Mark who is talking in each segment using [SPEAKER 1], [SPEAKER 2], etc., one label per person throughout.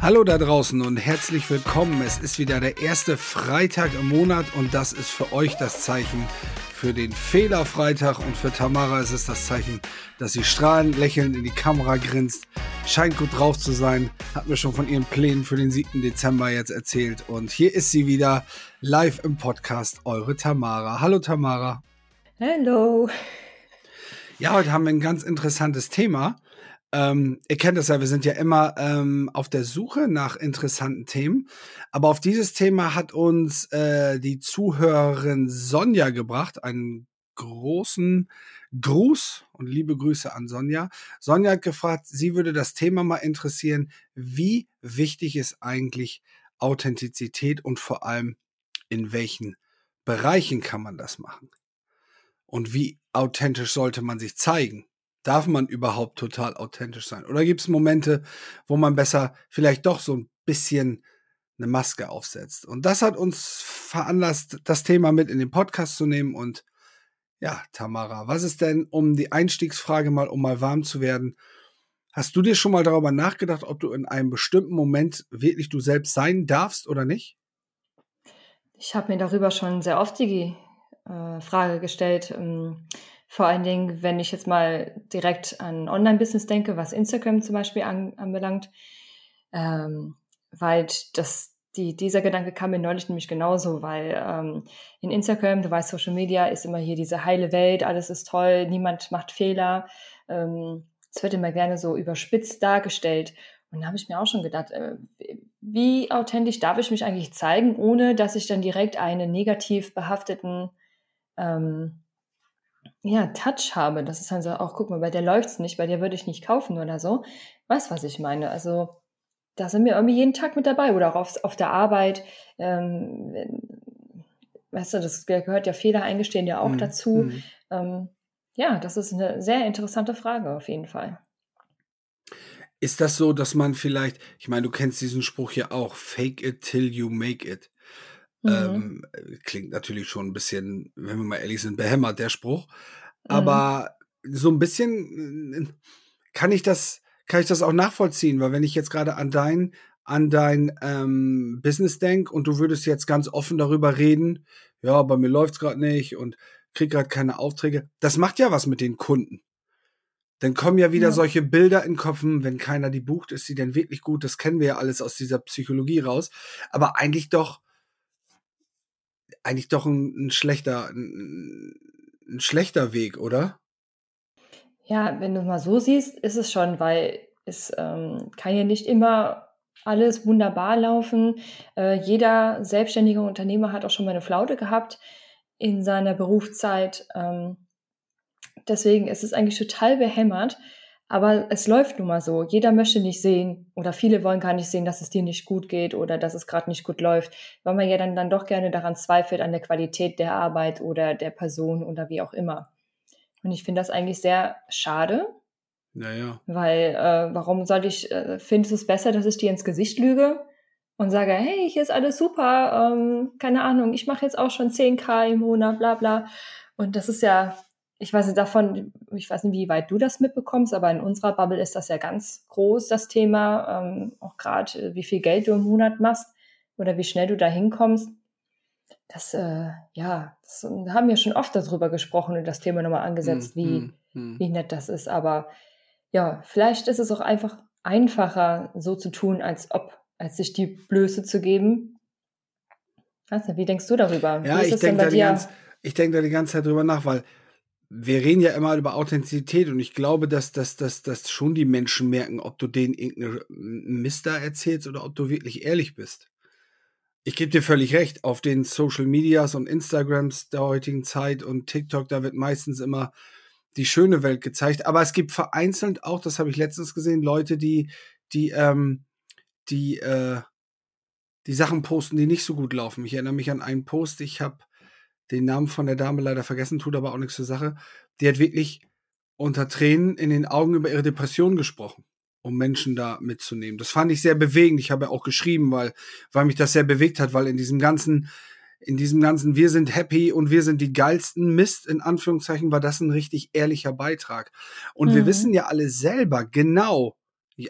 [SPEAKER 1] Hallo da draußen und herzlich willkommen. Es ist wieder der erste Freitag im Monat und das ist für euch das Zeichen für den Fehlerfreitag und für Tamara ist es das Zeichen, dass sie strahlend lächelnd in die Kamera grinst, scheint gut drauf zu sein, hat mir schon von ihren Plänen für den 7. Dezember jetzt erzählt und hier ist sie wieder live im Podcast, eure Tamara. Hallo Tamara.
[SPEAKER 2] Hallo.
[SPEAKER 1] Ja, heute haben wir ein ganz interessantes Thema. Ähm, ihr kennt das ja, wir sind ja immer ähm, auf der Suche nach interessanten Themen. Aber auf dieses Thema hat uns äh, die Zuhörerin Sonja gebracht. Einen großen Gruß und liebe Grüße an Sonja. Sonja hat gefragt, sie würde das Thema mal interessieren, wie wichtig ist eigentlich Authentizität und vor allem in welchen Bereichen kann man das machen? Und wie authentisch sollte man sich zeigen? Darf man überhaupt total authentisch sein? Oder gibt es Momente, wo man besser vielleicht doch so ein bisschen eine Maske aufsetzt? Und das hat uns veranlasst, das Thema mit in den Podcast zu nehmen. Und ja, Tamara, was ist denn, um die Einstiegsfrage mal, um mal warm zu werden, hast du dir schon mal darüber nachgedacht, ob du in einem bestimmten Moment wirklich du selbst sein darfst oder nicht?
[SPEAKER 2] Ich habe mir darüber schon sehr oft die äh, Frage gestellt. Ähm, vor allen Dingen, wenn ich jetzt mal direkt an Online-Business denke, was Instagram zum Beispiel an, anbelangt, ähm, weil das, die, dieser Gedanke kam mir neulich nämlich genauso, weil ähm, in Instagram, du weißt, Social Media ist immer hier diese heile Welt, alles ist toll, niemand macht Fehler. Ähm, es wird immer gerne so überspitzt dargestellt. Und da habe ich mir auch schon gedacht, äh, wie authentisch darf ich mich eigentlich zeigen, ohne dass ich dann direkt einen negativ behafteten ähm, ja, Touch habe. Das ist dann so, auch guck mal, bei der läuft's nicht, bei der würde ich nicht kaufen oder so. Weißt, was ich meine? Also, da sind wir irgendwie jeden Tag mit dabei oder auch auf, auf der Arbeit. Ähm, weißt du, das gehört ja Fehler eingestehen ja auch mhm. dazu. Mhm. Ähm, ja, das ist eine sehr interessante Frage auf jeden Fall.
[SPEAKER 1] Ist das so, dass man vielleicht, ich meine, du kennst diesen Spruch ja auch, fake it till you make it. Mhm. Ähm, klingt natürlich schon ein bisschen, wenn wir mal ehrlich sind, behämmert, der Spruch. Mhm. Aber so ein bisschen äh, kann ich das, kann ich das auch nachvollziehen, weil wenn ich jetzt gerade an dein, an dein ähm, Business denk und du würdest jetzt ganz offen darüber reden, ja, bei mir läuft's gerade nicht und krieg gerade keine Aufträge, das macht ja was mit den Kunden. Dann kommen ja wieder ja. solche Bilder in den Kopf, hm, wenn keiner die bucht, ist sie denn wirklich gut? Das kennen wir ja alles aus dieser Psychologie raus. Aber eigentlich doch eigentlich doch ein, ein schlechter, ein, ein schlechter Weg, oder?
[SPEAKER 2] Ja, wenn du mal so siehst, ist es schon, weil es ähm, kann ja nicht immer alles wunderbar laufen. Äh, jeder selbstständige Unternehmer hat auch schon mal eine Flaute gehabt in seiner Berufszeit. Ähm, deswegen ist es eigentlich total behämmert, aber es läuft nun mal so. Jeder möchte nicht sehen oder viele wollen gar nicht sehen, dass es dir nicht gut geht oder dass es gerade nicht gut läuft, weil man ja dann, dann doch gerne daran zweifelt, an der Qualität der Arbeit oder der Person oder wie auch immer. Und ich finde das eigentlich sehr schade.
[SPEAKER 1] Naja.
[SPEAKER 2] Weil, äh, warum soll ich, äh, findest du es besser, dass ich dir ins Gesicht lüge und sage, hey, hier ist alles super, ähm, keine Ahnung, ich mache jetzt auch schon 10k im Monat, bla bla. Und das ist ja ich weiß nicht davon, ich weiß nicht, wie weit du das mitbekommst, aber in unserer Bubble ist das ja ganz groß, das Thema. Ähm, auch gerade, äh, wie viel Geld du im Monat machst oder wie schnell du da hinkommst. Das, äh, ja, das, da haben wir schon oft darüber gesprochen und das Thema nochmal angesetzt, mm, wie, mm, wie nett das ist. Aber ja, vielleicht ist es auch einfach einfacher, so zu tun, als ob, als sich die Blöße zu geben. Du, wie denkst du darüber?
[SPEAKER 1] Ja, ich denke da, denk da die ganze Zeit drüber nach, weil wir reden ja immer über Authentizität und ich glaube, dass, dass, dass, dass schon die Menschen merken, ob du denen irgendeine Mister erzählst oder ob du wirklich ehrlich bist. Ich gebe dir völlig recht, auf den Social Medias und Instagrams der heutigen Zeit und TikTok, da wird meistens immer die schöne Welt gezeigt. Aber es gibt vereinzelt auch, das habe ich letztens gesehen, Leute, die, die, ähm, die, äh, die Sachen posten, die nicht so gut laufen. Ich erinnere mich an einen Post, ich habe den Namen von der Dame leider vergessen, tut aber auch nichts zur Sache. Die hat wirklich unter Tränen in den Augen über ihre Depression gesprochen, um Menschen da mitzunehmen. Das fand ich sehr bewegend. Ich habe ja auch geschrieben, weil, weil mich das sehr bewegt hat, weil in diesem ganzen, in diesem ganzen Wir sind happy und wir sind die geilsten Mist, in Anführungszeichen, war das ein richtig ehrlicher Beitrag. Und mhm. wir wissen ja alle selber genau,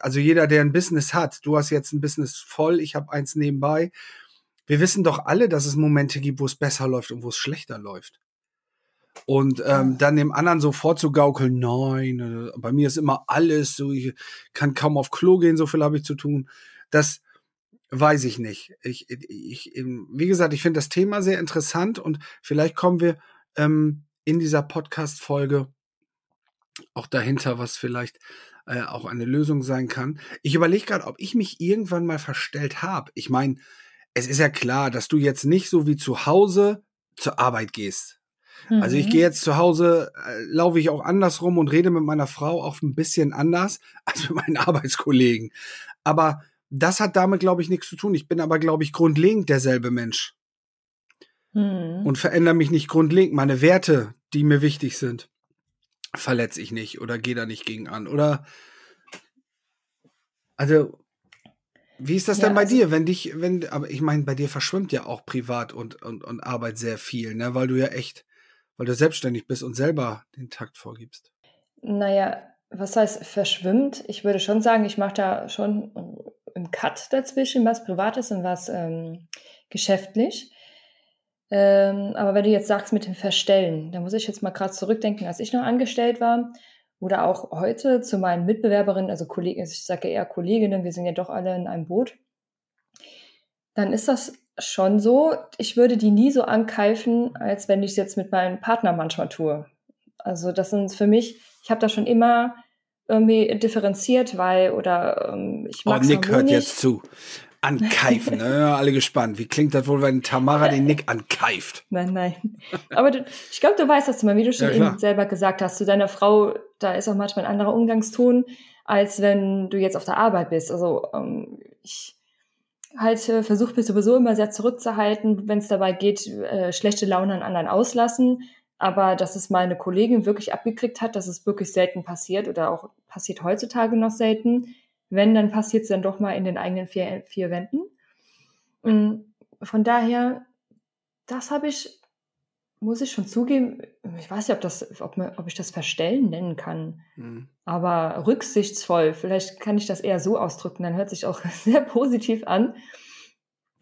[SPEAKER 1] Also jeder, der ein Business hat, du hast jetzt ein Business voll, ich habe eins nebenbei. Wir wissen doch alle, dass es Momente gibt, wo es besser läuft und wo es schlechter läuft. Und ähm, dann dem anderen so vorzugaukeln, nein, äh, bei mir ist immer alles so, ich kann kaum auf Klo gehen, so viel habe ich zu tun. Das weiß ich nicht. Ich, ich, wie gesagt, ich finde das Thema sehr interessant und vielleicht kommen wir ähm, in dieser Podcast-Folge auch dahinter, was vielleicht äh, auch eine Lösung sein kann. Ich überlege gerade, ob ich mich irgendwann mal verstellt habe. Ich meine, es ist ja klar, dass du jetzt nicht so wie zu Hause zur Arbeit gehst. Mhm. Also ich mhm. gehe jetzt zu Hause, äh, laufe ich auch andersrum und rede mit meiner Frau auch ein bisschen anders als mit meinen Arbeitskollegen. Aber das hat damit, glaube ich, nichts zu tun. Ich bin aber, glaube ich, grundlegend derselbe Mensch. Mhm. Und verändere mich nicht grundlegend. Meine Werte, die mir wichtig sind, verletze ich nicht oder gehe da nicht gegen an. Oder also wie ist das ja, denn bei also, dir, wenn dich, wenn, aber ich meine, bei dir verschwimmt ja auch Privat und, und, und Arbeit sehr viel, ne? Weil du ja echt weil du selbstständig bist und selber den Takt vorgibst?
[SPEAKER 2] Naja, was heißt verschwimmt? Ich würde schon sagen, ich mache da schon im Cut dazwischen, was Privates und was ähm, geschäftlich. Ähm, aber wenn du jetzt sagst mit dem Verstellen, da muss ich jetzt mal gerade zurückdenken, als ich noch angestellt war oder auch heute zu meinen Mitbewerberinnen, also Kollegen, ich sage eher Kolleginnen, wir sind ja doch alle in einem Boot, dann ist das schon so. Ich würde die nie so ankeifen, als wenn ich es jetzt mit meinem Partner manchmal tue. Also das sind für mich, ich habe da schon immer irgendwie differenziert, weil oder ähm, ich mag
[SPEAKER 1] Oh, Nick hört jetzt zu. Ankeifen, ne? alle gespannt. Wie klingt das wohl, wenn Tamara den Nick ankeift?
[SPEAKER 2] Nein, nein. Aber du, ich glaube, du weißt das immer, wie du schon ja, eben selber gesagt hast. Zu deiner Frau, da ist auch manchmal ein anderer Umgangston, als wenn du jetzt auf der Arbeit bist. Also ähm, ich halt äh, versucht mich sowieso immer sehr zurückzuhalten, wenn es dabei geht, äh, schlechte Laune an anderen auslassen. Aber dass es meine Kollegin wirklich abgekriegt hat, dass es wirklich selten passiert oder auch passiert heutzutage noch selten. Wenn, dann passiert es dann doch mal in den eigenen vier, vier Wänden. Und von daher, das habe ich muss ich schon zugeben, ich weiß nicht, ob, das, ob, man, ob ich das Verstellen nennen kann, mhm. aber rücksichtsvoll, vielleicht kann ich das eher so ausdrücken, dann hört sich auch sehr positiv an.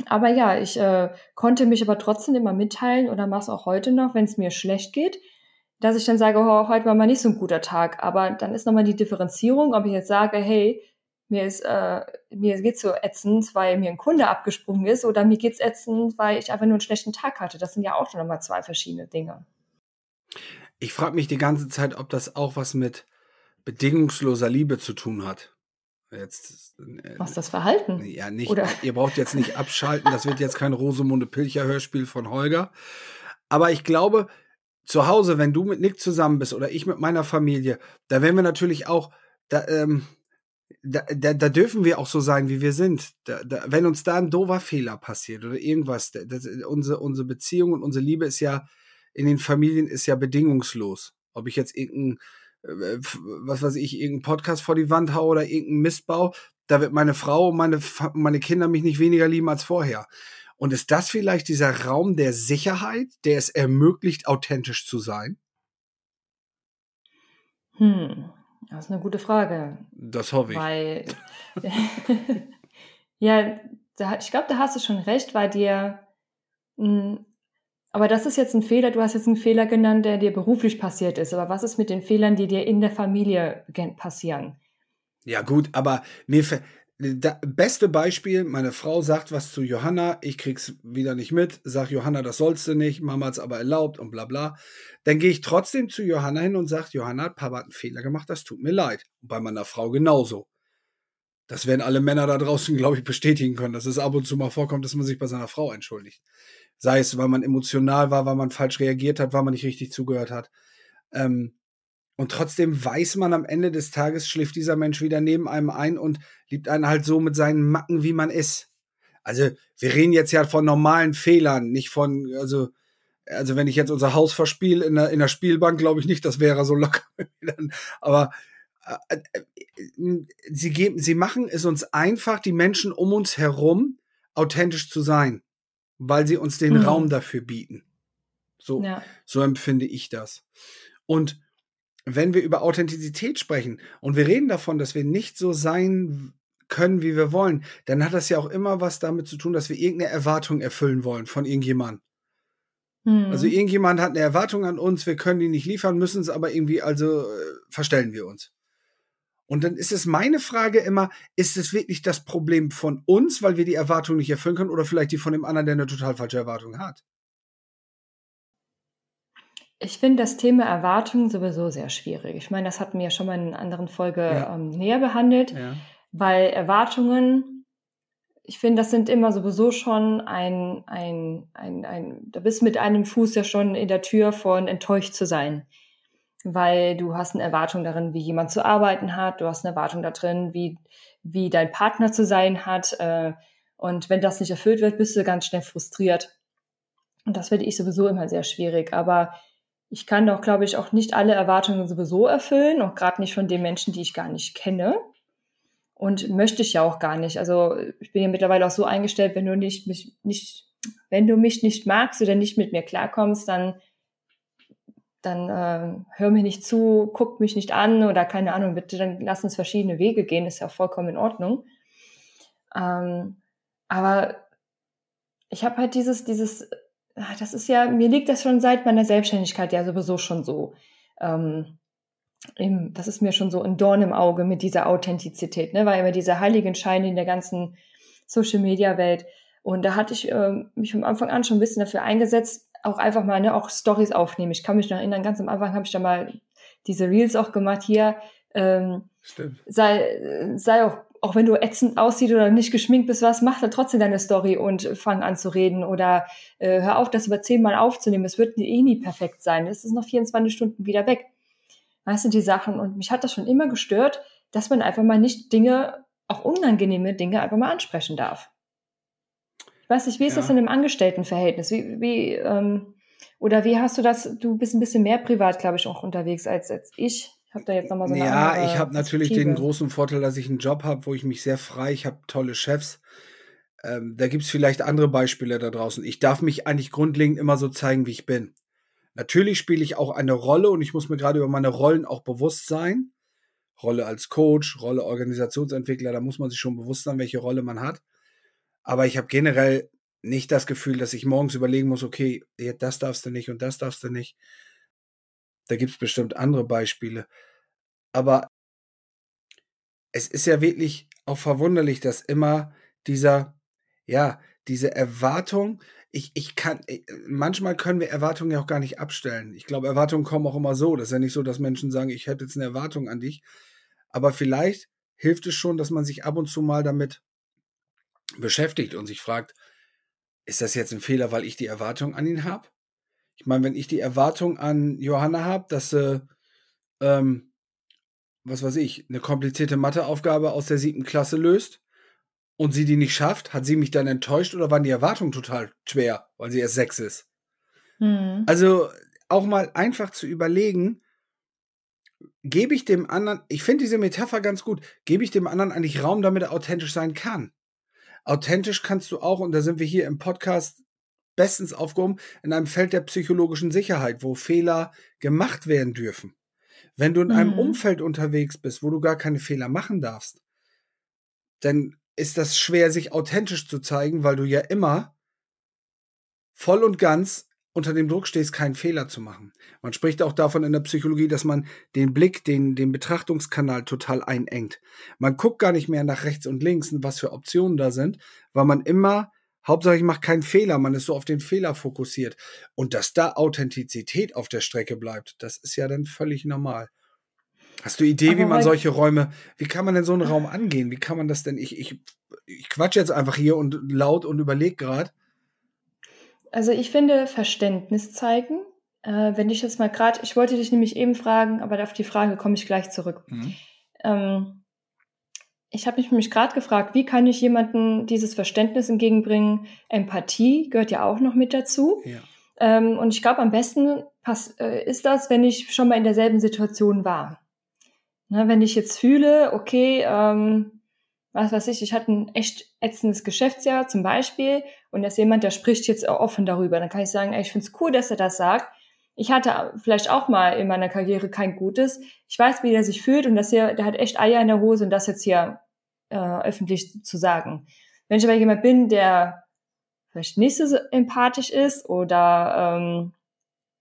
[SPEAKER 2] Aber ja, ich äh, konnte mich aber trotzdem immer mitteilen oder mache es auch heute noch, wenn es mir schlecht geht, dass ich dann sage, oh, heute war mal nicht so ein guter Tag. Aber dann ist nochmal die Differenzierung, ob ich jetzt sage, hey, mir ist, äh, mir geht's so ätzend, weil mir ein Kunde abgesprungen ist oder mir geht's ätzend, weil ich einfach nur einen schlechten Tag hatte. Das sind ja auch schon nochmal zwei verschiedene Dinge.
[SPEAKER 1] Ich frage mich die ganze Zeit, ob das auch was mit bedingungsloser Liebe zu tun hat.
[SPEAKER 2] Jetzt, äh, was das Verhalten?
[SPEAKER 1] Ja, nicht. Oder? Ihr braucht jetzt nicht abschalten. Das wird jetzt kein Rosemunde Pilcher Hörspiel von Holger. Aber ich glaube, zu Hause, wenn du mit Nick zusammen bist oder ich mit meiner Familie, da werden wir natürlich auch, da, ähm, da, da, da dürfen wir auch so sein, wie wir sind. Da, da, wenn uns da ein doofer Fehler passiert oder irgendwas, das, unsere, unsere Beziehung und unsere Liebe ist ja in den Familien ist ja bedingungslos. Ob ich jetzt irgendein, äh, was weiß ich, irgendeinen Podcast vor die Wand haue oder irgendeinen Mistbau, da wird meine Frau und meine, meine Kinder mich nicht weniger lieben als vorher. Und ist das vielleicht dieser Raum der Sicherheit, der es ermöglicht, authentisch zu sein?
[SPEAKER 2] Hm. Das ist eine gute Frage.
[SPEAKER 1] Das hoffe ich.
[SPEAKER 2] Weil, ja, da, ich glaube, da hast du schon recht, weil dir, mh, aber das ist jetzt ein Fehler, du hast jetzt einen Fehler genannt, der dir beruflich passiert ist. Aber was ist mit den Fehlern, die dir in der Familie passieren?
[SPEAKER 1] Ja, gut, aber mir, da, beste Beispiel, meine Frau sagt was zu Johanna, ich krieg's wieder nicht mit, sag Johanna, das sollst du nicht, Mama hat's aber erlaubt und bla bla. Dann gehe ich trotzdem zu Johanna hin und sage, Johanna, Papa hat einen Fehler gemacht, das tut mir leid. Und bei meiner Frau genauso. Das werden alle Männer da draußen, glaube ich, bestätigen können, dass es ab und zu mal vorkommt, dass man sich bei seiner Frau entschuldigt. Sei es, weil man emotional war, weil man falsch reagiert hat, weil man nicht richtig zugehört hat. Ähm, und trotzdem weiß man am Ende des Tages, schläft dieser Mensch wieder neben einem ein und liebt einen halt so mit seinen Macken, wie man ist. Also, wir reden jetzt ja von normalen Fehlern, nicht von, also, also wenn ich jetzt unser Haus verspiele in der, in der Spielbank, glaube ich nicht, das wäre so locker. Aber äh, äh, sie geben, sie machen es uns einfach, die Menschen um uns herum authentisch zu sein, weil sie uns den mhm. Raum dafür bieten. So, ja. so empfinde ich das. Und wenn wir über Authentizität sprechen und wir reden davon, dass wir nicht so sein können, wie wir wollen, dann hat das ja auch immer was damit zu tun, dass wir irgendeine Erwartung erfüllen wollen von irgendjemandem. Mhm. Also irgendjemand hat eine Erwartung an uns, wir können die nicht liefern, müssen es aber irgendwie, also äh, verstellen wir uns. Und dann ist es meine Frage immer, ist es wirklich das Problem von uns, weil wir die Erwartung nicht erfüllen können, oder vielleicht die von dem anderen, der eine total falsche Erwartung hat?
[SPEAKER 2] Ich finde das Thema Erwartungen sowieso sehr schwierig. Ich meine, das hatten wir ja schon mal in einer anderen Folge ja. ähm, näher behandelt, ja. weil Erwartungen, ich finde, das sind immer sowieso schon ein, ein, ein, ein, da bist du mit einem Fuß ja schon in der Tür von enttäuscht zu sein. Weil du hast eine Erwartung darin, wie jemand zu arbeiten hat, du hast eine Erwartung darin, wie, wie dein Partner zu sein hat. Äh, und wenn das nicht erfüllt wird, bist du ganz schnell frustriert. Und das finde ich sowieso immer sehr schwierig. Aber ich kann doch, glaube ich, auch nicht alle Erwartungen sowieso erfüllen, auch gerade nicht von den Menschen, die ich gar nicht kenne. Und möchte ich ja auch gar nicht. Also ich bin ja mittlerweile auch so eingestellt, wenn du nicht mich nicht, wenn du mich nicht magst oder nicht mit mir klarkommst, dann dann äh, hör mir nicht zu, guck mich nicht an oder keine Ahnung, bitte, dann lass uns verschiedene Wege gehen, ist ja vollkommen in Ordnung. Ähm, aber ich habe halt dieses, dieses Ah, das ist ja, mir liegt das schon seit meiner Selbstständigkeit ja sowieso schon so. Ähm, eben, das ist mir schon so ein Dorn im Auge mit dieser Authentizität, ne? weil immer dieser Heiligenschein in der ganzen Social Media Welt. Und da hatte ich äh, mich vom Anfang an schon ein bisschen dafür eingesetzt, auch einfach mal ne, auch Stories aufnehmen. Ich kann mich noch erinnern, ganz am Anfang habe ich da mal diese Reels auch gemacht hier. Ähm, Stimmt. Sei, sei auch auch wenn du ätzend aussieht oder nicht geschminkt bist, was, mach dann trotzdem deine Story und fang an zu reden oder äh, hör auf, das über zehnmal aufzunehmen. Es wird eh nie perfekt sein. Es ist noch 24 Stunden wieder weg. Weißt du, die Sachen. Und mich hat das schon immer gestört, dass man einfach mal nicht Dinge, auch unangenehme Dinge, einfach mal ansprechen darf. Ich weiß nicht, wie ist ja. das in einem Angestelltenverhältnis? Wie, wie, ähm, oder wie hast du das? Du bist ein bisschen mehr privat, glaube ich, auch unterwegs als, als ich habe da jetzt nochmal so eine
[SPEAKER 1] Ja, ich habe natürlich den großen Vorteil, dass ich einen Job habe, wo ich mich sehr frei, ich habe tolle Chefs. Ähm, da gibt es vielleicht andere Beispiele da draußen. Ich darf mich eigentlich grundlegend immer so zeigen, wie ich bin. Natürlich spiele ich auch eine Rolle und ich muss mir gerade über meine Rollen auch bewusst sein. Rolle als Coach, Rolle Organisationsentwickler, da muss man sich schon bewusst sein, welche Rolle man hat. Aber ich habe generell nicht das Gefühl, dass ich morgens überlegen muss, okay, das darfst du nicht und das darfst du nicht. Da gibt es bestimmt andere Beispiele. Aber es ist ja wirklich auch verwunderlich, dass immer dieser, ja, diese Erwartung, ich, ich kann, äh, manchmal können wir Erwartungen ja auch gar nicht abstellen. Ich glaube, Erwartungen kommen auch immer so. Das ist ja nicht so, dass Menschen sagen, ich hätte jetzt eine Erwartung an dich. Aber vielleicht hilft es schon, dass man sich ab und zu mal damit beschäftigt und sich fragt, ist das jetzt ein Fehler, weil ich die Erwartung an ihn habe? Ich meine, wenn ich die Erwartung an Johanna habe, dass sie, ähm, was weiß ich, eine komplizierte Matheaufgabe aus der siebten Klasse löst und sie die nicht schafft, hat sie mich dann enttäuscht oder waren die Erwartungen total schwer, weil sie erst sechs ist? Mhm. Also auch mal einfach zu überlegen, gebe ich dem anderen, ich finde diese Metapher ganz gut, gebe ich dem anderen eigentlich Raum, damit er authentisch sein kann. Authentisch kannst du auch, und da sind wir hier im Podcast bestens aufgehoben in einem Feld der psychologischen Sicherheit, wo Fehler gemacht werden dürfen. Wenn du in einem mhm. Umfeld unterwegs bist, wo du gar keine Fehler machen darfst, dann ist das schwer, sich authentisch zu zeigen, weil du ja immer voll und ganz unter dem Druck stehst, keinen Fehler zu machen. Man spricht auch davon in der Psychologie, dass man den Blick, den, den Betrachtungskanal total einengt. Man guckt gar nicht mehr nach rechts und links, was für Optionen da sind, weil man immer Hauptsache, ich mache keinen Fehler. Man ist so auf den Fehler fokussiert. Und dass da Authentizität auf der Strecke bleibt, das ist ja dann völlig normal. Hast du Idee, Aber wie man solche Räume, wie kann man denn so einen Raum angehen? Wie kann man das denn? Ich, ich, ich quatsch jetzt einfach hier und laut und überleg gerade.
[SPEAKER 2] Also ich finde Verständnis zeigen. Äh, wenn ich jetzt mal gerade, ich wollte dich nämlich eben fragen, aber auf die Frage komme ich gleich zurück. Mhm. Ähm, ich habe mich nämlich gerade gefragt, wie kann ich jemandem dieses Verständnis entgegenbringen? Empathie gehört ja auch noch mit dazu. Ja. Ähm, und ich glaube, am besten pass, äh, ist das, wenn ich schon mal in derselben Situation war. Ne, wenn ich jetzt fühle, okay, ähm, was weiß ich, ich hatte ein echt ätzendes Geschäftsjahr zum Beispiel und da ist jemand, der spricht jetzt offen darüber, dann kann ich sagen, ey, ich finde es cool, dass er das sagt, ich hatte vielleicht auch mal in meiner Karriere kein Gutes. Ich weiß, wie der sich fühlt und dass er, der hat echt Eier in der Hose und das jetzt hier äh, öffentlich zu sagen. Wenn ich aber jemand bin, der vielleicht nicht so empathisch ist oder ähm,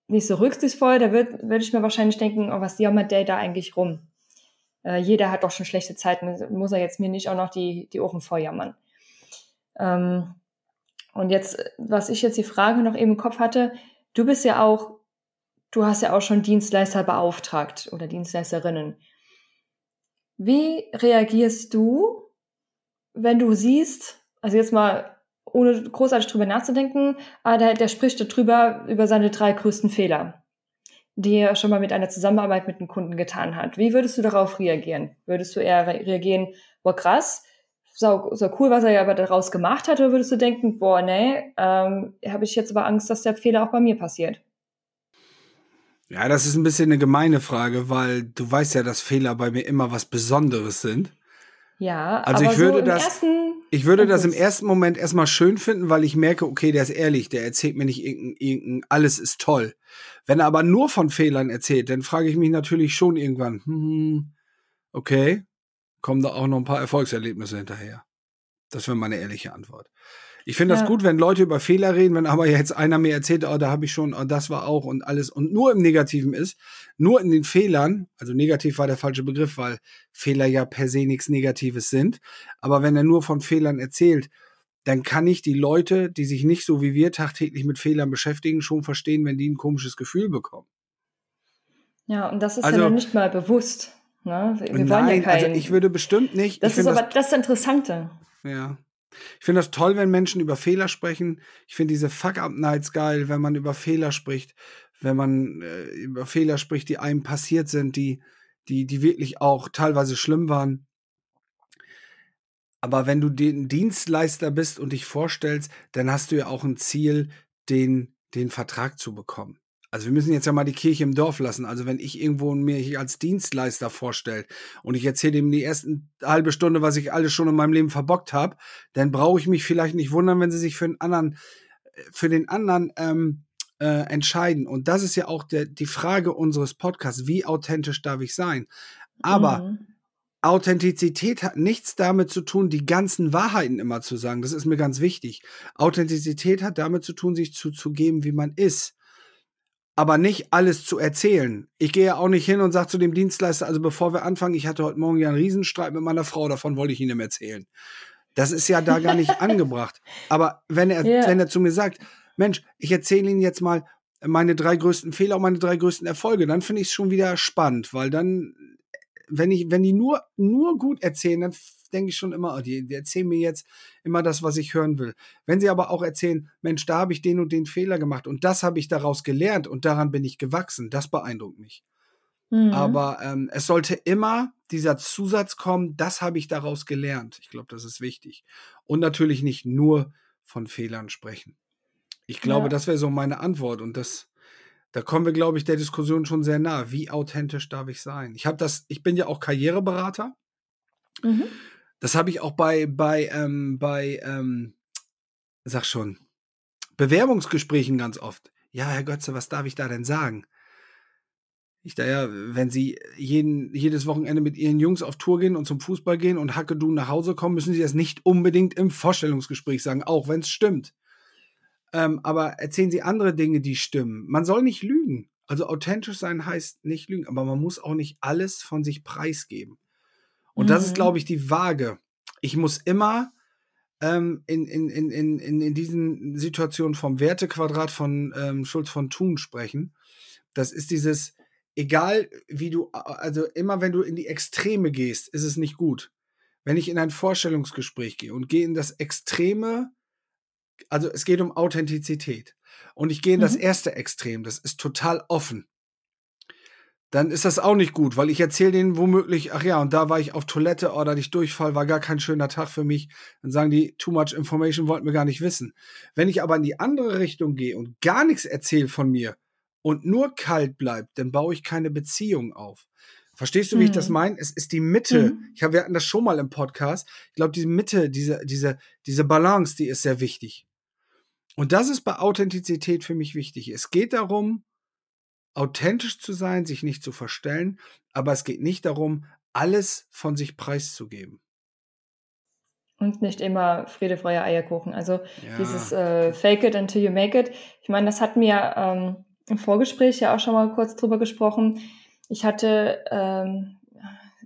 [SPEAKER 2] nicht so rücksichtsvoll, da würde würd ich mir wahrscheinlich denken, oh, was jammert der da eigentlich rum? Äh, jeder hat doch schon schlechte Zeiten, muss er jetzt mir nicht auch noch die, die Ohren vorjammern. Ähm, und jetzt, was ich jetzt die Frage noch eben im Kopf hatte, du bist ja auch, du hast ja auch schon Dienstleister beauftragt oder Dienstleisterinnen. Wie reagierst du, wenn du siehst, also jetzt mal ohne großartig drüber nachzudenken, ah, der, der spricht darüber über seine drei größten Fehler, die er schon mal mit einer Zusammenarbeit mit einem Kunden getan hat. Wie würdest du darauf reagieren? Würdest du eher reagieren, boah krass, so, so cool, was er ja aber daraus gemacht hat, oder würdest du denken, boah, nee, ähm, habe ich jetzt aber Angst, dass der Fehler auch bei mir passiert?
[SPEAKER 1] Ja, das ist ein bisschen eine gemeine Frage, weil du weißt ja, dass Fehler bei mir immer was Besonderes sind.
[SPEAKER 2] Ja,
[SPEAKER 1] also ich würde so das, ich würde das im ersten Moment erstmal schön finden, weil ich merke, okay, der ist ehrlich, der erzählt mir nicht irgendein, irgendein alles ist toll. Wenn er aber nur von Fehlern erzählt, dann frage ich mich natürlich schon irgendwann, hm, okay, kommen da auch noch ein paar Erfolgserlebnisse hinterher. Das wäre meine ehrliche Antwort. Ich finde ja. das gut, wenn Leute über Fehler reden, wenn aber jetzt einer mir erzählt, oh, da habe ich schon, oh, das war auch und alles und nur im Negativen ist, nur in den Fehlern, also negativ war der falsche Begriff, weil Fehler ja per se nichts Negatives sind, aber wenn er nur von Fehlern erzählt, dann kann ich die Leute, die sich nicht so wie wir tagtäglich mit Fehlern beschäftigen, schon verstehen, wenn die ein komisches Gefühl bekommen.
[SPEAKER 2] Ja, und das ist also, ja noch nicht mal bewusst. Ne?
[SPEAKER 1] Wir Nein, wollen ja kein, also ich würde bestimmt nicht.
[SPEAKER 2] Das ist aber das, das Interessante.
[SPEAKER 1] Ja. Ich finde das toll, wenn Menschen über Fehler sprechen. Ich finde diese Fuck-Up-Nights geil, wenn man über Fehler spricht, wenn man äh, über Fehler spricht, die einem passiert sind, die, die, die wirklich auch teilweise schlimm waren. Aber wenn du den Dienstleister bist und dich vorstellst, dann hast du ja auch ein Ziel, den, den Vertrag zu bekommen. Also wir müssen jetzt ja mal die Kirche im Dorf lassen. Also wenn ich irgendwo mir als Dienstleister vorstelle und ich erzähle ihm die ersten halbe Stunde, was ich alles schon in meinem Leben verbockt habe, dann brauche ich mich vielleicht nicht wundern, wenn sie sich für den anderen, für den anderen ähm, äh, entscheiden. Und das ist ja auch der, die Frage unseres Podcasts: Wie authentisch darf ich sein? Aber mhm. Authentizität hat nichts damit zu tun, die ganzen Wahrheiten immer zu sagen. Das ist mir ganz wichtig. Authentizität hat damit zu tun, sich zuzugeben, wie man ist aber nicht alles zu erzählen. Ich gehe ja auch nicht hin und sage zu dem Dienstleister, also bevor wir anfangen, ich hatte heute Morgen ja einen Riesenstreit mit meiner Frau, davon wollte ich Ihnen erzählen. Das ist ja da gar nicht angebracht. Aber wenn er, yeah. wenn er zu mir sagt, Mensch, ich erzähle Ihnen jetzt mal meine drei größten Fehler und meine drei größten Erfolge, dann finde ich es schon wieder spannend, weil dann, wenn ich, wenn die nur, nur gut erzählen, dann denke ich schon immer, oh, die, die erzählen mir jetzt immer das, was ich hören will. Wenn sie aber auch erzählen, Mensch, da habe ich den und den Fehler gemacht und das habe ich daraus gelernt und daran bin ich gewachsen, das beeindruckt mich. Mhm. Aber ähm, es sollte immer dieser Zusatz kommen, das habe ich daraus gelernt. Ich glaube, das ist wichtig. Und natürlich nicht nur von Fehlern sprechen. Ich glaube, ja. das wäre so meine Antwort und das, da kommen wir, glaube ich, der Diskussion schon sehr nah. Wie authentisch darf ich sein? Ich habe das, ich bin ja auch Karriereberater. Mhm. Das habe ich auch bei, bei, ähm, bei, ähm, sag schon, Bewerbungsgesprächen ganz oft. Ja, Herr Götze, was darf ich da denn sagen? Ich da ja, wenn Sie jeden, jedes Wochenende mit Ihren Jungs auf Tour gehen und zum Fußball gehen und Hacke du nach Hause kommen, müssen Sie das nicht unbedingt im Vorstellungsgespräch sagen, auch wenn es stimmt. Ähm, aber erzählen Sie andere Dinge, die stimmen. Man soll nicht lügen. Also authentisch sein heißt nicht lügen, aber man muss auch nicht alles von sich preisgeben. Und mhm. das ist, mhm. glaube ich, die Waage. Ich muss immer ähm, in, in, in, in, in diesen Situationen vom Wertequadrat von ähm, Schulz von Thun sprechen. Das ist dieses, egal wie du, also immer wenn du in die Extreme gehst, ist es nicht gut. Wenn ich in ein Vorstellungsgespräch gehe und gehe in das Extreme, also es geht um Authentizität. Und ich gehe in mhm. das erste Extrem, das ist total offen dann ist das auch nicht gut, weil ich erzähle denen womöglich, ach ja, und da war ich auf Toilette oder oh, ich Durchfall, war gar kein schöner Tag für mich. Dann sagen die, too much information, wollten wir gar nicht wissen. Wenn ich aber in die andere Richtung gehe und gar nichts erzähle von mir und nur kalt bleibt, dann baue ich keine Beziehung auf. Verstehst du, wie mhm. ich das mhm. meine? Es ist die Mitte. Mhm. Ich habe, wir hatten das schon mal im Podcast. Ich glaube, diese Mitte, diese, diese, diese Balance, die ist sehr wichtig. Und das ist bei Authentizität für mich wichtig. Es geht darum, authentisch zu sein, sich nicht zu verstellen, aber es geht nicht darum, alles von sich preiszugeben.
[SPEAKER 2] Und nicht immer Friede, Eierkuchen. Also ja. dieses äh, Fake it until you make it. Ich meine, das hatten wir ähm, im Vorgespräch ja auch schon mal kurz drüber gesprochen. Ich hatte, ähm,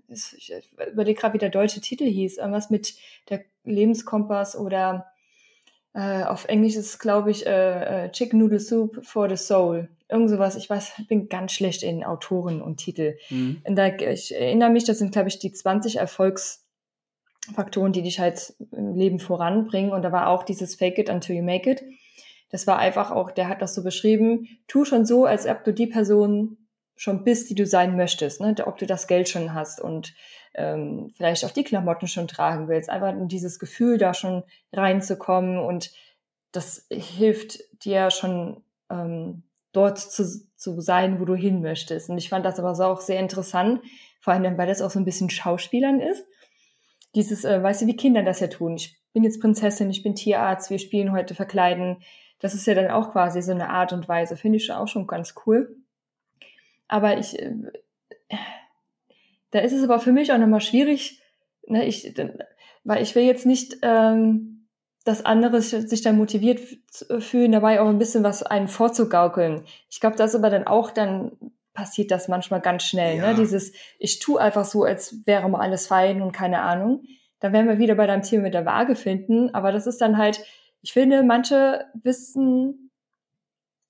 [SPEAKER 2] ich überlege gerade, wie der deutsche Titel hieß, irgendwas mit der Lebenskompass oder äh, auf Englisch ist es, glaube ich, äh, äh, Chicken Noodle Soup for the Soul. Irgend sowas. Ich weiß, ich bin ganz schlecht in Autoren und Titel. Mhm. Und da, ich erinnere mich, das sind, glaube ich, die 20 Erfolgs- Faktoren, die dich halt im Leben voranbringen. Und da war auch dieses Fake it until you make it. Das war einfach auch, der hat das so beschrieben, tu schon so, als ob du die Person schon bist, die du sein möchtest, ne? ob du das Geld schon hast und ähm, vielleicht auch die Klamotten schon tragen willst. Einfach in dieses Gefühl da schon reinzukommen und das hilft dir schon ähm, dort zu, zu sein, wo du hin möchtest. Und ich fand das aber so auch sehr interessant, vor allem, weil das auch so ein bisschen Schauspielern ist dieses, äh, weißt du, wie Kinder das ja tun. Ich bin jetzt Prinzessin, ich bin Tierarzt, wir spielen heute verkleiden. Das ist ja dann auch quasi so eine Art und Weise. Finde ich auch schon ganz cool. Aber ich, äh, da ist es aber für mich auch nochmal schwierig, ne, ich, weil ich will jetzt nicht, ähm, dass andere sich dann motiviert fühlen, dabei auch ein bisschen was einen vorzugaukeln. Ich glaube, das ist aber dann auch dann passiert das manchmal ganz schnell. Ne? Ja. Ne? Dieses, ich tue einfach so, als wäre mal alles fein und keine Ahnung. Da werden wir wieder bei deinem Thema mit der Waage finden. Aber das ist dann halt, ich finde, manche wissen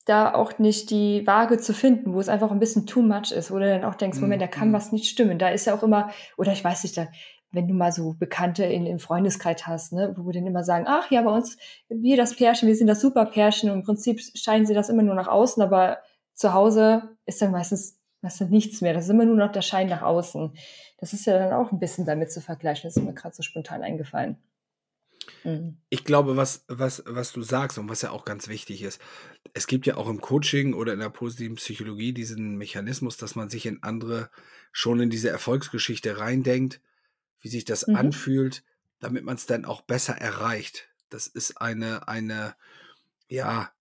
[SPEAKER 2] da auch nicht die Waage zu finden, wo es einfach ein bisschen too much ist, wo du dann auch denkst. Moment, da kann mhm. was nicht stimmen. Da ist ja auch immer, oder ich weiß nicht, da, wenn du mal so Bekannte in, im Freundeskreis hast, ne, wo dann immer sagen, ach ja, bei uns, wir das Pärchen, wir sind das super Pärchen und im Prinzip scheinen sie das immer nur nach außen, aber zu Hause ist dann meistens, meistens nichts mehr. Das ist immer nur noch der Schein nach außen. Das ist ja dann auch ein bisschen damit zu vergleichen. Das ist mir gerade so spontan eingefallen.
[SPEAKER 1] Mhm. Ich glaube, was, was, was du sagst und was ja auch ganz wichtig ist, es gibt ja auch im Coaching oder in der positiven Psychologie diesen Mechanismus, dass man sich in andere schon in diese Erfolgsgeschichte reindenkt, wie sich das mhm. anfühlt, damit man es dann auch besser erreicht. Das ist eine, eine, ja,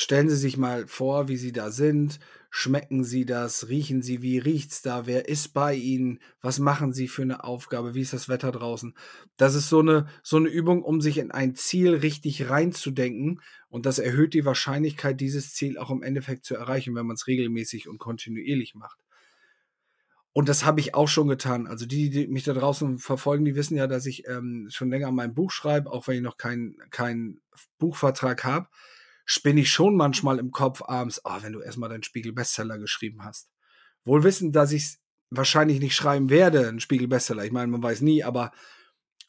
[SPEAKER 1] Stellen Sie sich mal vor, wie Sie da sind. Schmecken Sie das? Riechen Sie? Wie riecht's da? Wer ist bei Ihnen? Was machen Sie für eine Aufgabe? Wie ist das Wetter draußen? Das ist so eine, so eine Übung, um sich in ein Ziel richtig reinzudenken. Und das erhöht die Wahrscheinlichkeit, dieses Ziel auch im Endeffekt zu erreichen, wenn man es regelmäßig und kontinuierlich macht. Und das habe ich auch schon getan. Also die, die mich da draußen verfolgen, die wissen ja, dass ich ähm, schon länger mein Buch schreibe, auch wenn ich noch keinen kein Buchvertrag habe spinne ich schon manchmal im Kopf abends, oh, wenn du erstmal deinen Spiegel-Bestseller geschrieben hast. Wohl wissend, dass ich es wahrscheinlich nicht schreiben werde, einen Spiegel-Bestseller. Ich meine, man weiß nie, aber,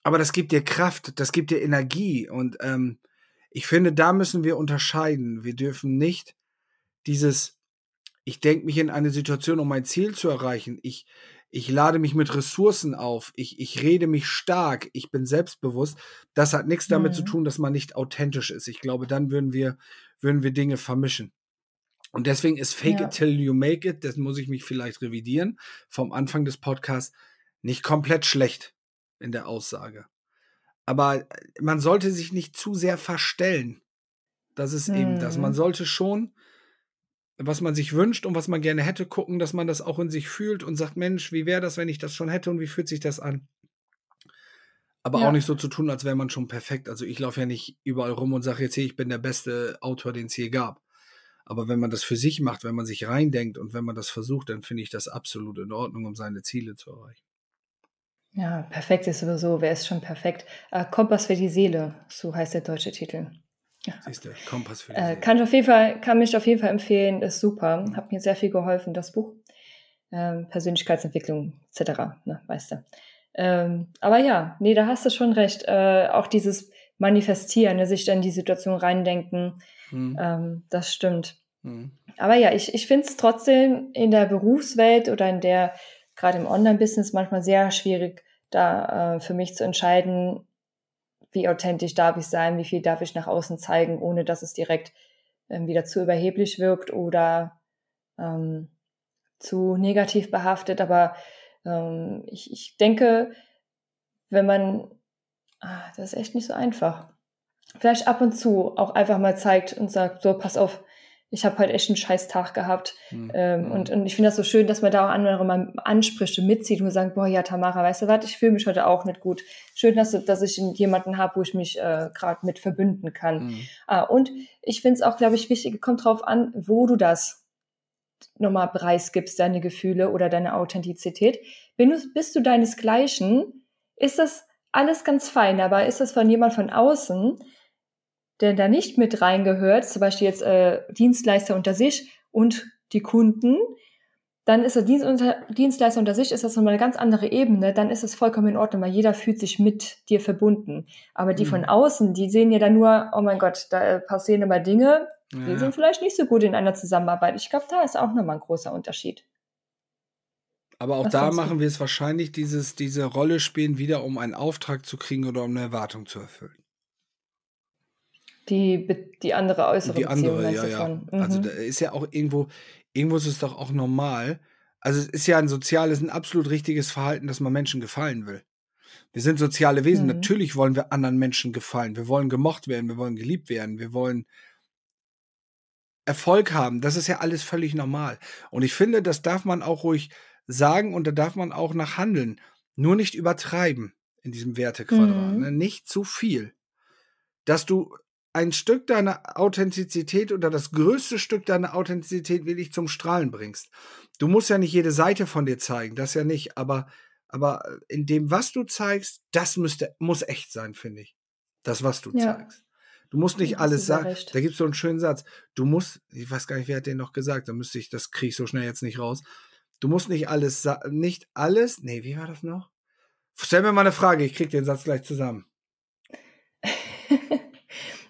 [SPEAKER 1] aber das gibt dir Kraft, das gibt dir Energie. Und ähm, ich finde, da müssen wir unterscheiden. Wir dürfen nicht dieses, ich denke mich in eine Situation, um mein Ziel zu erreichen. Ich, ich lade mich mit Ressourcen auf, ich, ich rede mich stark, ich bin selbstbewusst. Das hat nichts damit mhm. zu tun, dass man nicht authentisch ist. Ich glaube, dann würden wir, würden wir Dinge vermischen. Und deswegen ist Fake ja. it till you make it, das muss ich mich vielleicht revidieren, vom Anfang des Podcasts, nicht komplett schlecht in der Aussage. Aber man sollte sich nicht zu sehr verstellen. Das ist mhm. eben das. Man mhm. sollte schon was man sich wünscht und was man gerne hätte, gucken, dass man das auch in sich fühlt und sagt, Mensch, wie wäre das, wenn ich das schon hätte und wie fühlt sich das an? Aber ja. auch nicht so zu tun, als wäre man schon perfekt. Also ich laufe ja nicht überall rum und sage jetzt, hey, ich bin der beste Autor, den es je gab. Aber wenn man das für sich macht, wenn man sich reindenkt und wenn man das versucht, dann finde ich das absolut in Ordnung, um seine Ziele zu erreichen.
[SPEAKER 2] Ja, perfekt ist sowieso. Wer ist schon perfekt? Äh, Kompass für die Seele, so heißt der deutsche Titel. Ja. Siehst du, Kompass für äh, kann ich auf jeden Fall, kann mich auf jeden Fall empfehlen, ist super. Mhm. Hat mir sehr viel geholfen, das Buch. Ähm, Persönlichkeitsentwicklung etc., ne, weißt du. Ähm, aber ja, nee, da hast du schon recht. Äh, auch dieses Manifestieren, ne, sich dann in die Situation reindenken, mhm. ähm, das stimmt. Mhm. Aber ja, ich, ich finde es trotzdem in der Berufswelt oder in der, gerade im Online-Business, manchmal sehr schwierig, da äh, für mich zu entscheiden, wie authentisch darf ich sein, wie viel darf ich nach außen zeigen, ohne dass es direkt ähm, wieder zu überheblich wirkt oder ähm, zu negativ behaftet. Aber ähm, ich, ich denke, wenn man, ah, das ist echt nicht so einfach. Vielleicht ab und zu auch einfach mal zeigt und sagt, so, pass auf, ich habe halt echt einen scheiß Tag gehabt. Mhm. Ähm, und, und ich finde das so schön, dass man da auch andere mal anspricht und mitzieht und sagt, boah, ja, Tamara, weißt du was, ich fühle mich heute auch nicht gut. Schön, dass, dass ich jemanden habe, wo ich mich äh, gerade mit verbünden kann. Mhm. Ah, und ich finde es auch, glaube ich, wichtig, kommt drauf an, wo du das nochmal preisgibst, deine Gefühle oder deine Authentizität. Du, bist du deinesgleichen, ist das alles ganz fein, aber ist das von jemand von außen, der da nicht mit reingehört, zum Beispiel jetzt äh, Dienstleister unter sich und die Kunden, dann ist der Dienstleister unter sich, ist das nochmal eine ganz andere Ebene, dann ist es vollkommen in Ordnung, weil jeder fühlt sich mit dir verbunden. Aber die mhm. von außen, die sehen ja dann nur, oh mein Gott, da passieren immer Dinge, ja. die sind vielleicht nicht so gut in einer Zusammenarbeit. Ich glaube, da ist auch nochmal ein großer Unterschied.
[SPEAKER 1] Aber auch Was da machen wir es wahrscheinlich, dieses, diese Rolle spielen, wieder um einen Auftrag zu kriegen oder um eine Erwartung zu erfüllen.
[SPEAKER 2] Die, die andere äußere
[SPEAKER 1] die Beziehung, andere, ja, ja. Mhm. Also da ist ja auch irgendwo, irgendwo ist es doch auch normal. Also es ist ja ein soziales, ein absolut richtiges Verhalten, dass man Menschen gefallen will. Wir sind soziale Wesen. Mhm. Natürlich wollen wir anderen Menschen gefallen. Wir wollen gemocht werden. Wir wollen geliebt werden. Wir wollen Erfolg haben. Das ist ja alles völlig normal. Und ich finde, das darf man auch ruhig sagen und da darf man auch nach handeln. Nur nicht übertreiben in diesem Wertequadrat. Mhm. Ne? Nicht zu viel. Dass du ein Stück deiner Authentizität oder das größte Stück deiner Authentizität wirklich zum Strahlen bringst. Du musst ja nicht jede Seite von dir zeigen, das ja nicht, aber, aber in dem, was du zeigst, das müsste, muss echt sein, finde ich. Das, was du ja. zeigst. Du musst nicht alles sagen. Da gibt es so einen schönen Satz. Du musst, ich weiß gar nicht, wer hat den noch gesagt, da müsste ich, das kriege ich so schnell jetzt nicht raus. Du musst nicht alles, nicht alles, nee, wie war das noch? Stell mir mal eine Frage, ich krieg den Satz gleich zusammen.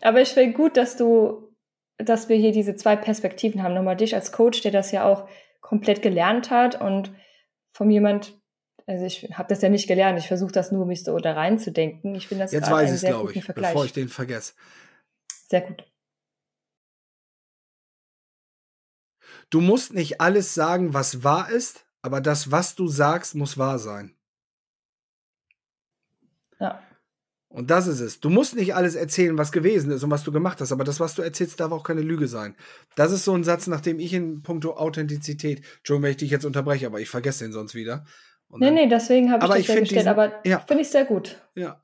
[SPEAKER 2] Aber ich finde gut, dass du, dass wir hier diese zwei Perspektiven haben. Nochmal dich als Coach, der das ja auch komplett gelernt hat und von jemand, also ich habe das ja nicht gelernt, ich versuche das nur, mich so da reinzudenken. Ich finde das
[SPEAKER 1] Jetzt weiß ich es, glaube ich, Vergleich. bevor ich den vergesse.
[SPEAKER 2] Sehr gut.
[SPEAKER 1] Du musst nicht alles sagen, was wahr ist, aber das, was du sagst, muss wahr sein.
[SPEAKER 2] Ja.
[SPEAKER 1] Und das ist es. Du musst nicht alles erzählen, was gewesen ist und was du gemacht hast, aber das, was du erzählst, darf auch keine Lüge sein. Das ist so ein Satz, nachdem ich in puncto Authentizität, Entschuldigung, wenn ich dich jetzt unterbreche, aber ich vergesse den sonst wieder.
[SPEAKER 2] Und nee, nee, deswegen habe ich das ich ja gestellt, diesen, aber
[SPEAKER 1] ja.
[SPEAKER 2] finde ich sehr gut.
[SPEAKER 1] Ja.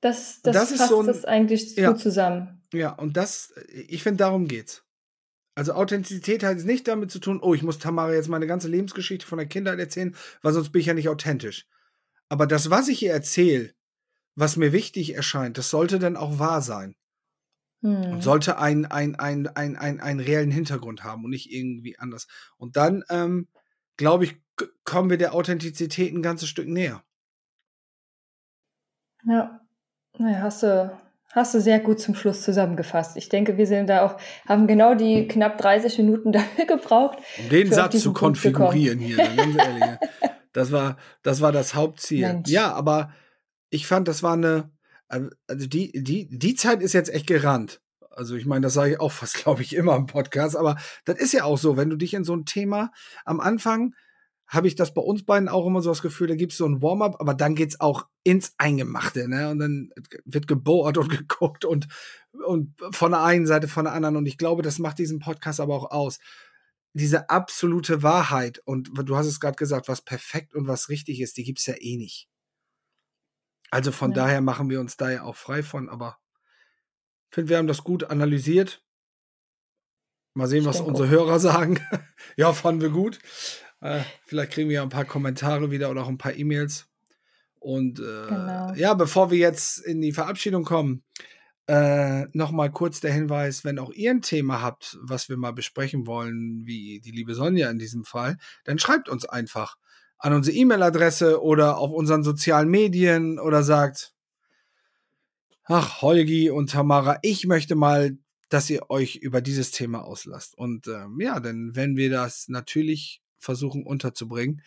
[SPEAKER 2] Das, das, das fasst so ein, das eigentlich ja, gut zusammen.
[SPEAKER 1] Ja, und das, ich finde, darum geht's. Also Authentizität hat nicht damit zu tun, oh, ich muss Tamara jetzt meine ganze Lebensgeschichte von der Kindheit erzählen, weil sonst bin ich ja nicht authentisch. Aber das, was ich ihr erzähle, was mir wichtig erscheint, das sollte dann auch wahr sein. Hm. Und sollte einen ein, ein, ein, ein, einen reellen Hintergrund haben und nicht irgendwie anders. Und dann, ähm, glaube ich, kommen wir der Authentizität ein ganzes Stück näher.
[SPEAKER 2] Ja, naja, hast du, hast du sehr gut zum Schluss zusammengefasst. Ich denke, wir sind da auch, haben genau die knapp 30 Minuten dafür gebraucht.
[SPEAKER 1] Um den Satz zu konfigurieren hier, ganz ehrlich. Das war, das war das Hauptziel. Mensch. Ja, aber ich fand, das war eine, also die, die, die Zeit ist jetzt echt gerannt. Also ich meine, das sage ich auch fast, glaube ich, immer im Podcast, aber das ist ja auch so, wenn du dich in so ein Thema am Anfang habe ich das bei uns beiden auch immer so das Gefühl, da gibt es so ein Warm-up, aber dann geht's auch ins Eingemachte, ne? Und dann wird gebohrt und geguckt und, und von der einen Seite, von der anderen. Und ich glaube, das macht diesen Podcast aber auch aus. Diese absolute Wahrheit, und du hast es gerade gesagt, was perfekt und was richtig ist, die gibt's ja eh nicht. Also von ja. daher machen wir uns da ja auch frei von, aber ich finde, wir haben das gut analysiert. Mal sehen, ich was unsere auch. Hörer sagen. ja, fanden wir gut. Äh, vielleicht kriegen wir ja ein paar Kommentare wieder oder auch ein paar E-Mails. Und äh, genau. ja, bevor wir jetzt in die Verabschiedung kommen, äh, nochmal kurz der Hinweis, wenn auch ihr ein Thema habt, was wir mal besprechen wollen, wie die liebe Sonja in diesem Fall, dann schreibt uns einfach an unsere E-Mail-Adresse oder auf unseren sozialen Medien oder sagt, ach, Holgi und Tamara, ich möchte mal, dass ihr euch über dieses Thema auslasst. Und ähm, ja, denn wenn wir das natürlich versuchen unterzubringen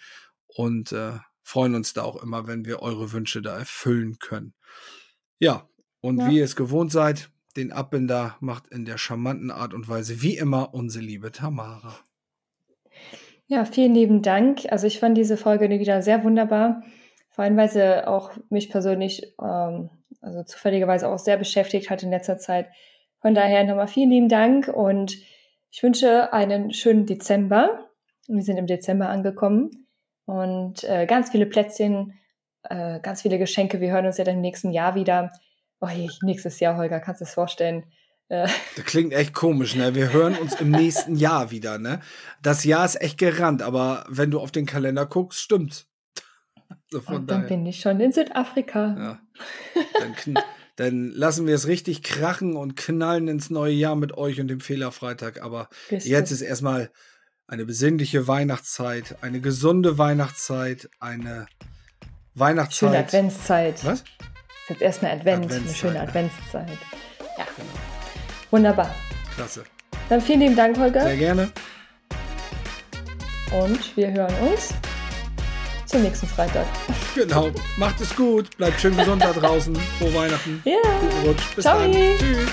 [SPEAKER 1] und äh, freuen uns da auch immer, wenn wir eure Wünsche da erfüllen können. Ja, und ja. wie ihr es gewohnt seid, den Abbinder macht in der charmanten Art und Weise wie immer unsere liebe Tamara.
[SPEAKER 2] Ja, vielen lieben Dank. Also ich fand diese Folge wieder sehr wunderbar. Vor allem, weil sie auch mich persönlich, ähm, also zufälligerweise auch sehr beschäftigt hat in letzter Zeit. Von daher nochmal vielen lieben Dank und Ich wünsche einen schönen Dezember. Wir sind im Dezember angekommen und äh, ganz viele Plätzchen, äh, ganz viele Geschenke. Wir hören uns ja dann im nächsten Jahr wieder. Oh, nächstes Jahr, Holger, kannst du es vorstellen?
[SPEAKER 1] Äh. Das klingt echt komisch, ne? Wir hören uns im nächsten Jahr wieder, ne? Das Jahr ist echt gerannt, aber wenn du auf den Kalender guckst, stimmt's.
[SPEAKER 2] So und dann daher. bin ich schon in Südafrika.
[SPEAKER 1] Ja. Dann, dann, lassen wir es richtig krachen und knallen ins neue Jahr mit euch und dem Fehlerfreitag. Aber Bist jetzt ist erstmal eine besinnliche Weihnachtszeit, eine gesunde Weihnachtszeit, eine Weihnachtszeit.
[SPEAKER 2] Schöne Adventszeit.
[SPEAKER 1] Was?
[SPEAKER 2] Jetzt erstmal Advent, Adventszeit, eine schöne Adventszeit. Ja. Genau. Wunderbar.
[SPEAKER 1] Klasse.
[SPEAKER 2] Dann vielen lieben Dank, Holger.
[SPEAKER 1] Sehr gerne.
[SPEAKER 2] Und wir hören uns zum nächsten Freitag.
[SPEAKER 1] Genau. Macht es gut. Bleibt schön gesund da draußen. Frohe Weihnachten.
[SPEAKER 2] Ja.
[SPEAKER 1] Guten Rutsch.
[SPEAKER 2] Bis Ciao. dann. Tschüss.